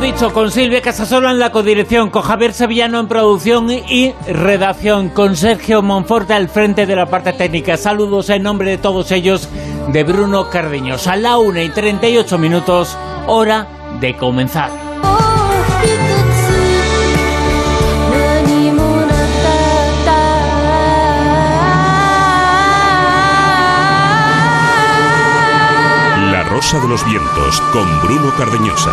dicho, con Silvia Casasola en la codirección, con Javier Sevillano en producción y redacción, con Sergio Monforte al frente de la parte técnica. Saludos en nombre de todos ellos de Bruno Cardeños. A la una y 38 minutos, hora de comenzar. De los Vientos con Bruno Cardeñosa.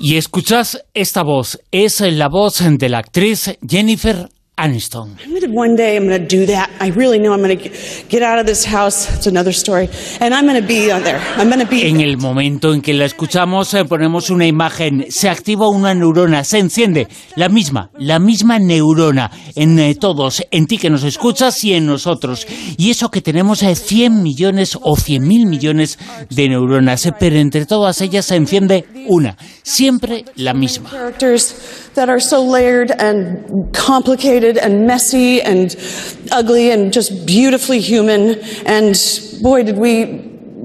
Y escuchas esta voz, es la voz de la actriz Jennifer Aniston. One day I'm going to do that. I really know I'm going to get out of this house. It's another story. And I'm going to be on there. I'm going to be. En el momento en que la escuchamos, eh, ponemos una imagen, se activa una neurona, se enciende la misma, la misma neurona en eh, todos, en ti que nos escuchas y en nosotros. Y eso que tenemos eh, 100 millones o 100 mil millones de neuronas, eh, pero entre todas ellas se enciende una, siempre la misma. Characters that are so layered and complicated and messy and ugly and just beautifully human. And boy, did we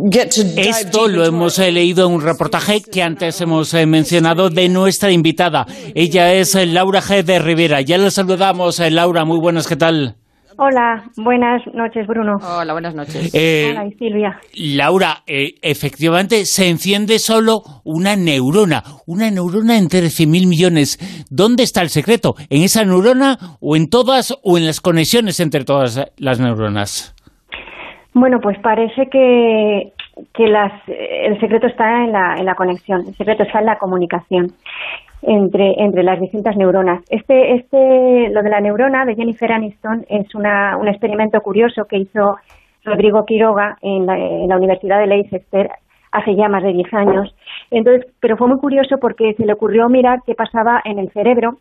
get to dive Esto lo hemos eh, leído en un reportaje que antes hemos eh, mencionado de nuestra invitada. Ella es eh, Laura G. de Rivera. Ya la saludamos, Laura. Muy buenas, ¿qué tal? Hola, buenas noches, Bruno. Hola, buenas noches. Eh, Hola, y Silvia. Laura, eh, efectivamente se enciende solo una neurona, una neurona entre 100.000 millones. ¿Dónde está el secreto? ¿En esa neurona o en todas o en las conexiones entre todas las neuronas? Bueno, pues parece que, que las, eh, el secreto está en la, en la conexión, el secreto está en la comunicación entre, entre las distintas neuronas. Este, este, lo de la neurona de Jennifer Aniston es una, un experimento curioso que hizo Rodrigo Quiroga en la, en la Universidad de Leicester hace ya más de 10 años. Entonces, pero fue muy curioso porque se le ocurrió mirar qué pasaba en el cerebro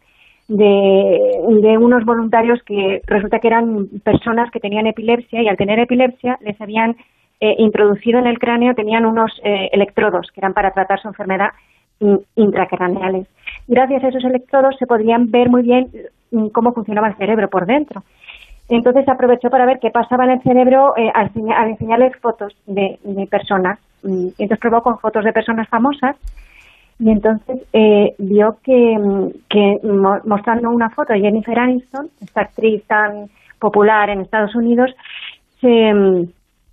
de, de unos voluntarios que resulta que eran personas que tenían epilepsia y al tener epilepsia les habían eh, introducido en el cráneo, tenían unos eh, electrodos que eran para tratar su enfermedad intracraneales. Gracias a esos electrodos se podían ver muy bien mm, cómo funcionaba el cerebro por dentro. Entonces aprovechó para ver qué pasaba en el cerebro eh, al, al enseñarles fotos de, de personas. Mm, entonces probó con fotos de personas famosas y entonces eh, vio que, mm, que mo- mostrando una foto de Jennifer Aniston, esta actriz tan popular en Estados Unidos, se,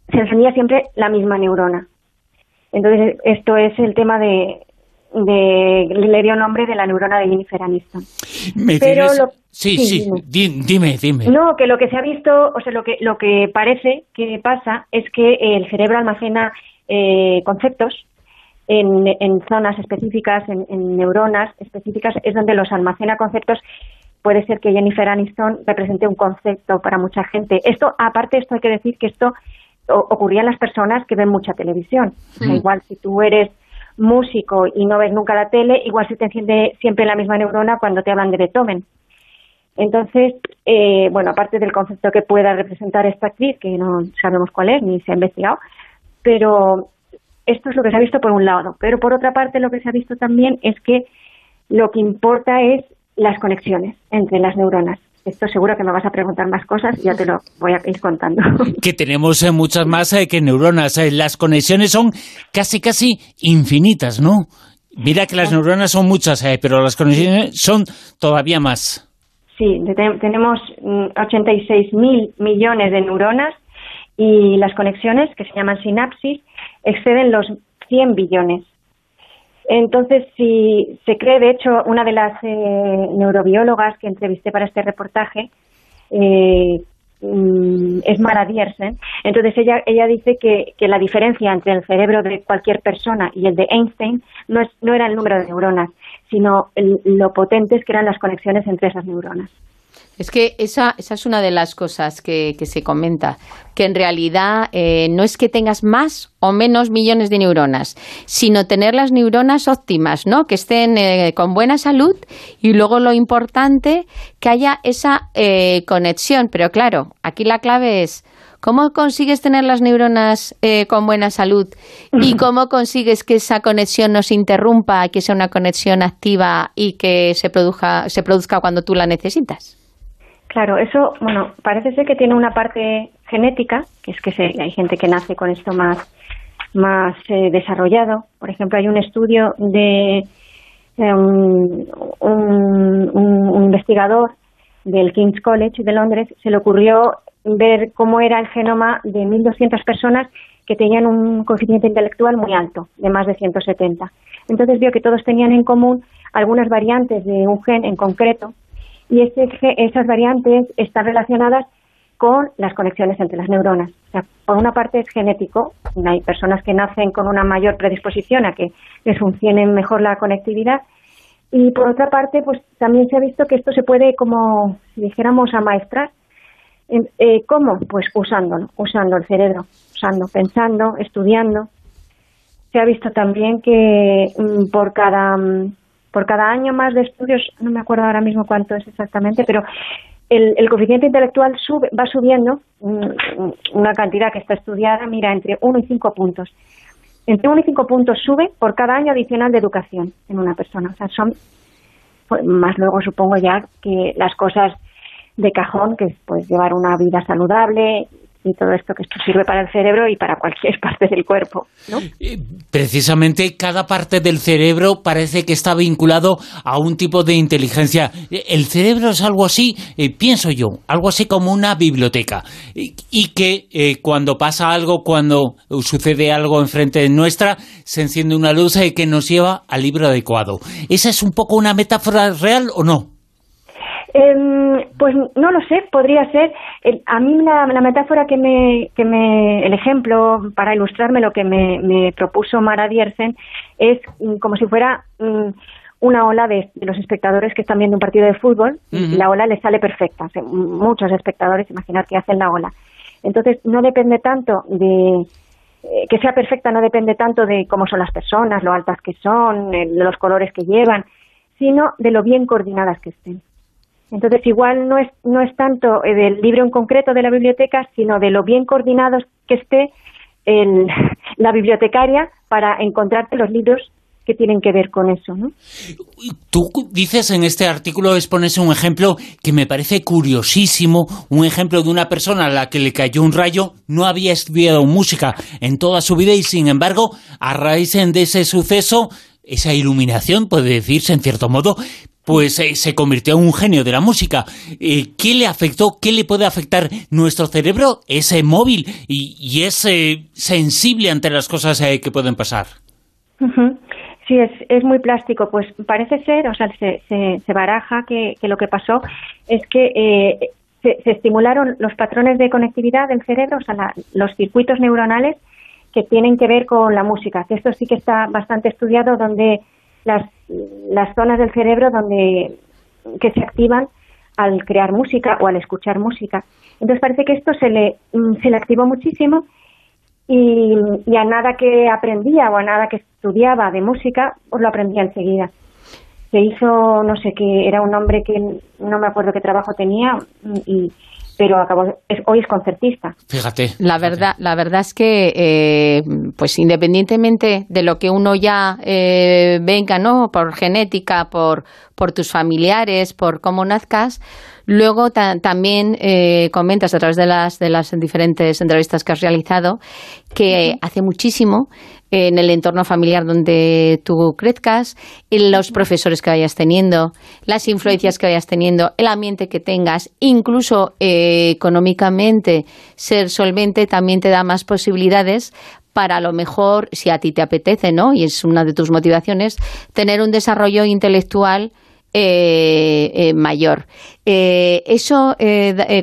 se encendía siempre la misma neurona. Entonces esto es el tema de, de le dio nombre de la neurona de Jennifer Aniston. ¿Me Pero tienes- lo- Sí, sí, sí, dime. di- dime, dime. No, que lo que se ha visto, o sea, lo que, lo que parece que pasa es que el cerebro almacena eh, conceptos en, en zonas específicas, en, en neuronas específicas, es donde los almacena conceptos. Puede ser que Jennifer Aniston represente un concepto para mucha gente. Esto, aparte, esto hay que decir que esto ocurría en las personas que ven mucha televisión. O sea, igual si tú eres músico y no ves nunca la tele, igual se te enciende siempre la misma neurona cuando te hablan de Beethoven. Entonces, eh, bueno, aparte del concepto que pueda representar esta actriz, que no sabemos cuál es ni se ha investigado, pero esto es lo que se ha visto por un lado. Pero por otra parte, lo que se ha visto también es que lo que importa es las conexiones entre las neuronas. Esto seguro que me vas a preguntar más cosas y ya te lo voy a ir contando. Que tenemos eh, muchas más eh, que neuronas. Eh, Las conexiones son casi, casi infinitas, ¿no? Mira que las neuronas son muchas, pero las conexiones son todavía más. Sí, tenemos mm, 86 mil millones de neuronas y las conexiones, que se llaman sinapsis, exceden los 100 billones. Entonces, si se cree, de hecho, una de las eh, neurobiólogas que entrevisté para este reportaje eh, mm, es Mara Diersen. Entonces, ella, ella dice que, que la diferencia entre el cerebro de cualquier persona y el de Einstein no, es, no era el número de neuronas, sino el- lo potentes que eran las conexiones entre esas neuronas. Es que esa, esa es una de las cosas que, que se comenta, que en realidad eh, no es que tengas más o menos millones de neuronas, sino tener las neuronas óptimas, ¿no? Que estén eh, con buena salud y luego lo importante, que haya esa eh, conexión. Pero claro, aquí la clave es ¿cómo consigues tener las neuronas eh, con buena salud? ¿Y cómo consigues que esa conexión no se interrumpa, que sea una conexión activa y que se produzca, se produzca cuando tú la necesitas? Claro, eso, bueno, parece ser que tiene una parte genética, que es que hay gente que nace con esto más, más eh, desarrollado. Por ejemplo, hay un estudio de un, un, investigador del King's College de Londres, se le ocurrió ver cómo era el genoma de 1.200 personas que tenían un coeficiente intelectual muy alto, de más de 170. Entonces vio que todos tenían en común algunas variantes de un gen en concreto y ese, esas variantes están relacionadas con las conexiones entre las neuronas. O sea, por una parte es genético, hay personas que nacen con una mayor predisposición a que les funcione mejor la conectividad y por otra parte, pues también se ha visto que esto se puede, como si dijéramos, amaestrar. Eh, ¿Cómo? Pues usándolo, usando el cerebro, usando, pensando, estudiando. Se ha visto también que mm, por cada mm, por cada año más de estudios, no me acuerdo ahora mismo cuánto es exactamente, pero el, coeficiente intelectual sube, va subiendo mm, una cantidad que está estudiada, mira, entre 1 y 5 puntos. Entre 1 y 5 puntos sube por cada año adicional de educación en una persona. O sea, son pues, más luego supongo ya que las cosas de cajón, que es pues llevar una vida saludable, y todo esto que esto sirve para el cerebro y para cualquier parte del cuerpo. ¿no? Precisamente cada parte del cerebro parece que está vinculado a un tipo de inteligencia. El cerebro es algo así, eh, pienso yo, algo así como una biblioteca. Y, que eh, cuando pasa algo, cuando sucede algo enfrente de nuestra, se enciende una luz eh, que nos lleva al libro adecuado. ¿Esa es un poco una metáfora real o no? Em, pues no lo sé, podría ser. a mí la, metáfora que me, que me, el ejemplo para ilustrarme lo que me, propuso Mara Diersen es mm, como si fuera mm, una ola de, los espectadores que están viendo un partido de fútbol la ola les sale perfecta. muchos espectadores, imaginar que hacen la ola. Entonces no depende tanto de eh, que sea perfecta, no depende tanto de cómo son las personas, lo altas que son, de los colores que llevan, sino de lo bien coordinadas que estén. Entonces, igual no es, no es tanto eh, del libro en concreto de la biblioteca, sino de lo bien coordinados que esté el, la bibliotecaria para encontrarte los libros que tienen que ver con eso, ¿no? Tú dices en este artículo, expones un ejemplo que me parece curiosísimo, un ejemplo de una persona a la que le cayó un rayo, no había estudiado música en toda su vida y sin embargo, a raíz de ese suceso, esa iluminación, puede decirse en cierto modo, pues eh, se convirtió en un genio de la música. Eh, ¿Qué le afectó? ¿Qué le puede afectar nuestro cerebro? Es eh, móvil y, es sensible ante las cosas que pueden pasar. Sí, es, es muy plástico. Pues parece ser, o sea, se, se, baraja que, lo que pasó es que se, estimularon los patrones de conectividad del cerebro, o sea, los circuitos neuronales que tienen que ver con la música. Esto sí que está bastante estudiado, donde las, las zonas del cerebro donde que se activan al crear música o al escuchar música. Entonces parece que esto se le, mm, se le activó muchísimo y, a nada que aprendía o a nada que estudiaba de música, pues lo aprendía enseguida. Se hizo, no sé qué, era un hombre que no me acuerdo qué trabajo tenía y pero acabó, hoy es concertista. Fíjate. La verdad, la verdad es que, eh, pues independientemente de lo que uno ya eh, venga, ¿no? Por genética, por, por tus familiares, por cómo nazcas, Luego también eh, comentas a través de las, de las diferentes entrevistas que has realizado que hace muchísimo en el entorno familiar donde tú crezcas, en los profesores que vayas teniendo, las influencias que vayas teniendo, el ambiente que tengas, incluso eh, económicamente ser solvente también te da más posibilidades para a lo mejor, si a ti te apetece, ¿no? Y es una de tus motivaciones, tener un desarrollo intelectual eh, eh, mayor. Eh, eso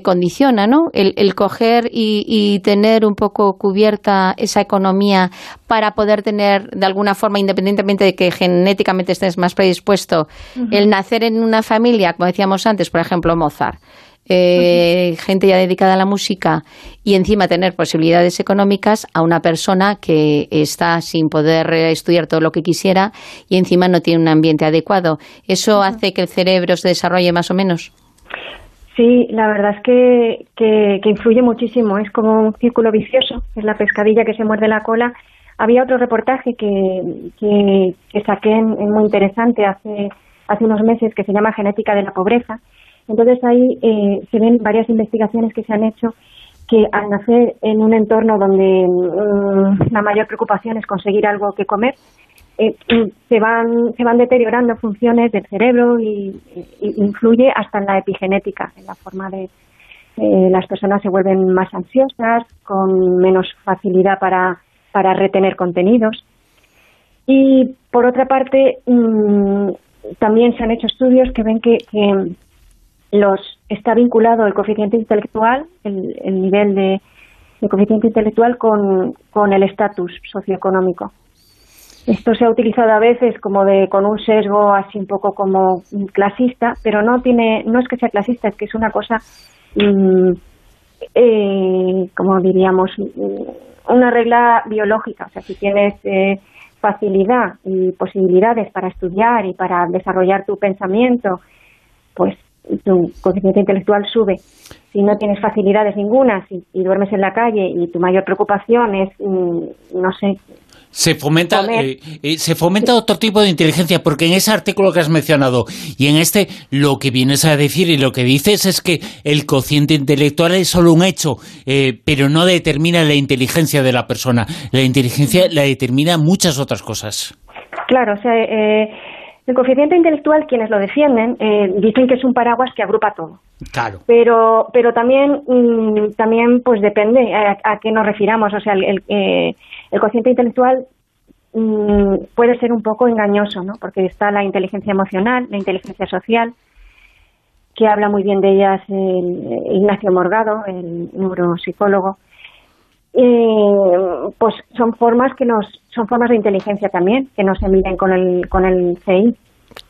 condiciona, ¿no? El, coger y, tener un poco cubierta esa economía para poder tener, de alguna forma, independientemente de que genéticamente estés más predispuesto, el nacer en una familia, como decíamos antes, por ejemplo, Mozart eh, gente ya dedicada a la música y encima tener posibilidades económicas a una persona que está sin poder estudiar todo lo que quisiera y encima no tiene un ambiente adecuado. ¿Eso hace que el cerebro se desarrolle más o menos? Sí, la verdad es que, que, influye muchísimo. Es como un círculo vicioso. Es la pescadilla que se muerde la cola. Había otro reportaje que, que, saqué en, muy interesante hace, hace unos meses que se llama Genética de la Pobreza. Entonces ahí eh, se ven varias investigaciones que se han hecho que al nacer en un entorno donde mm, la mayor preocupación es conseguir algo que comer, eh, se van se van deteriorando funciones del cerebro y, influye hasta en la epigenética, en la forma de eh, las personas se vuelven más ansiosas, con menos facilidad para, para retener contenidos. Y por otra parte, mm, también se han hecho estudios que ven que, los está vinculado el coeficiente intelectual, el, nivel de, coeficiente intelectual con, el estatus socioeconómico. Esto se ha utilizado a veces como de con un sesgo así un poco como clasista, pero no tiene, no es que sea clasista, es que es una cosa, mm, eh, como diríamos, mm, una regla biológica. O sea, si tienes eh, facilidad y posibilidades para estudiar y para desarrollar tu pensamiento, pues tu coeficiente intelectual sube. Si no tienes facilidades ninguna y, duermes en la calle y tu mayor preocupación es, mm, no sé, se fomenta, eh, eh, se fomenta otro tipo de inteligencia, porque en ese artículo que has mencionado y en este lo que vienes a decir y lo que dices es que el cociente intelectual es solo un hecho, eh, pero no determina la inteligencia de la persona. La inteligencia la determina muchas otras cosas. Claro, o sea, el coeficiente intelectual, quienes lo defienden, dicen que es un paraguas que agrupa todo. Claro. Pero, pero también, mm, también pues depende a, qué nos refiramos. O sea, el, el cociente intelectual mm, puede ser un poco engañoso, ¿no? Porque está la inteligencia emocional, la inteligencia social, que habla muy bien de ellas Ignacio Morgado, el neuropsicólogo. Pues son formas que nos son formas de inteligencia también que no se con el con el CI.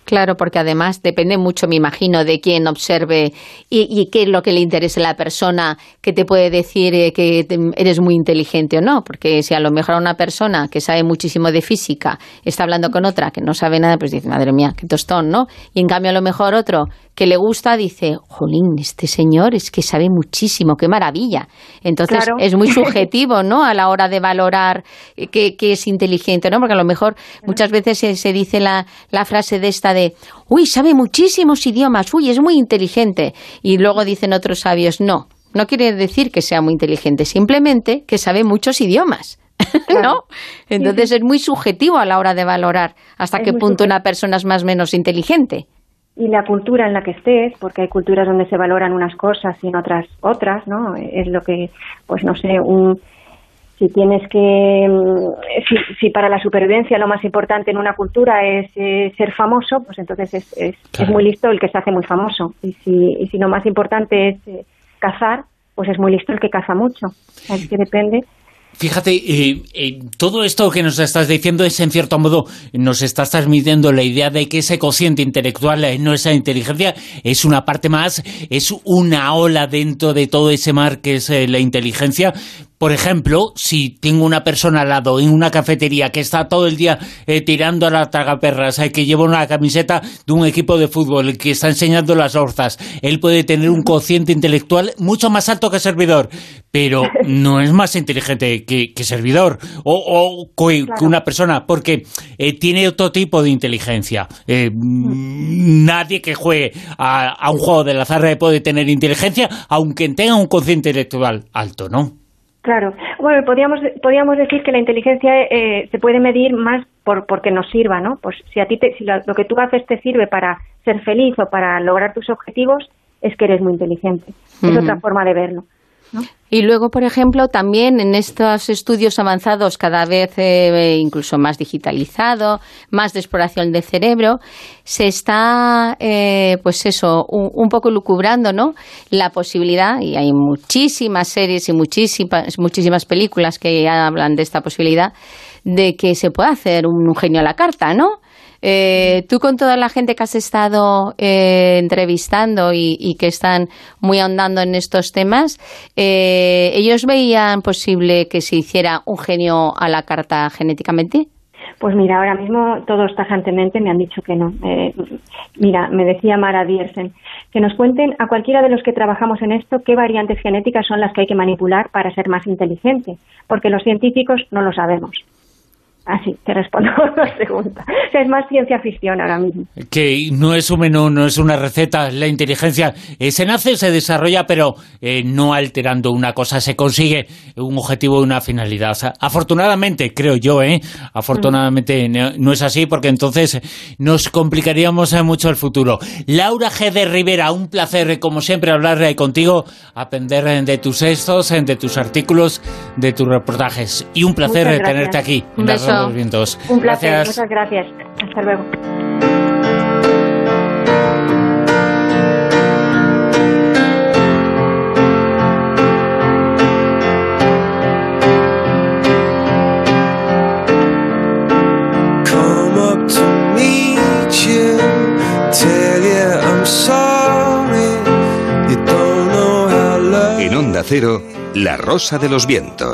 Claro, porque además depende mucho, me imagino, de quién observe y, qué es lo que le interesa a la persona que te puede decir eh, que eres muy inteligente o no. Porque si a lo mejor una persona que sabe muchísimo de física está hablando con otra que no sabe nada, pues dice, madre mía, qué tostón, ¿no? Y en cambio a lo mejor otro que le gusta dice, jolín, este señor es que sabe muchísimo, qué maravilla. Entonces es muy subjetivo, ¿no? A la hora de valorar que, es inteligente, ¿no? Porque a lo mejor muchas veces se, se dice la, la frase de esta de, uy, sabe muchísimos idiomas, uy, es muy inteligente. Y luego dicen otros sabios, no, no quiere decir que sea muy inteligente, simplemente que sabe muchos idiomas. ¿No? Entonces es muy subjetivo a la hora de valorar hasta qué punto una persona es más o menos inteligente. Y la cultura en la que estés, porque hay culturas donde se valoran unas cosas y en otras otras, ¿no? Es lo que, pues no sé, un, si tienes que mm, si, para la supervivencia lo más importante en una cultura es eh, ser famoso pues entonces es, es, muy listo el que se hace muy famoso. Y si, y si lo más importante es eh, cazar pues es muy listo el que caza mucho. Es que depende Fíjate, eh, eh, todo esto que nos estás diciendo es en cierto modo, nos estás transmitiendo la idea de que ese cociente intelectual eh, no es la inteligencia, es una parte más, es una ola dentro de todo ese mar que es la inteligencia, por ejemplo, si tengo una persona al lado en una cafetería que está todo el día eh, tirando a la tragaperras, eh, que lleva una camiseta de un equipo de fútbol, que está enseñando las orzas, él puede tener un cociente intelectual mucho más alto que servidor, pero no es más inteligente que, servidor o, que, una persona, porque eh, tiene otro tipo de inteligencia. nadie que juegue a, a un juego del azar puede tener inteligencia, aunque tenga un cociente intelectual alto, ¿no? Claro. Bueno, podríamos, podríamos decir que la inteligencia eh, se puede medir más por porque nos sirva, ¿no? Pues si a ti si lo, que tú haces te sirve para ser feliz o para lograr tus objetivos, es que eres muy inteligente. Es otra forma de verlo. Y luego, por ejemplo, también en estos estudios avanzados, cada vez eh, incluso más digitalizado, más de exploración del cerebro, se está, eh, pues eso, un, poco lucubrando, ¿no? La posibilidad, y hay muchísimas series y muchísimas, muchísimas películas que hablan de esta posibilidad, de que se pueda hacer un genio a la carta, ¿no? Eh, tú con toda la gente que has estado eh, entrevistando y, que están muy ahondando en estos temas, eh, ¿ellos veían posible que se hiciera un genio a la carta genéticamente? Pues mira, ahora mismo todos tajantemente me han dicho que no. Eh, mira, me decía Mara Diersen, que nos cuenten a cualquiera de los que trabajamos en esto qué variantes genéticas son las que hay que manipular para ser más inteligente, porque los científicos no lo sabemos. Así, te respondo la pregunta. O sea, es más ciencia ficción ahora mismo. Que no es un menú, no es una receta. La inteligencia eh, se nace, se desarrolla, pero eh, no alterando una cosa. Se consigue un objetivo y una finalidad. Afortunadamente, creo yo, ¿eh? Afortunadamente no, es así, porque entonces nos complicaríamos mucho el futuro. Laura G. de Rivera, un placer, como siempre, hablar contigo, aprender de tus textos, de tus artículos, de tus reportajes. Y un placer tenerte aquí. Un beso. Un placer, muchas gracias. Hasta luego. En Onda Cero, La Rosa de los Vientos.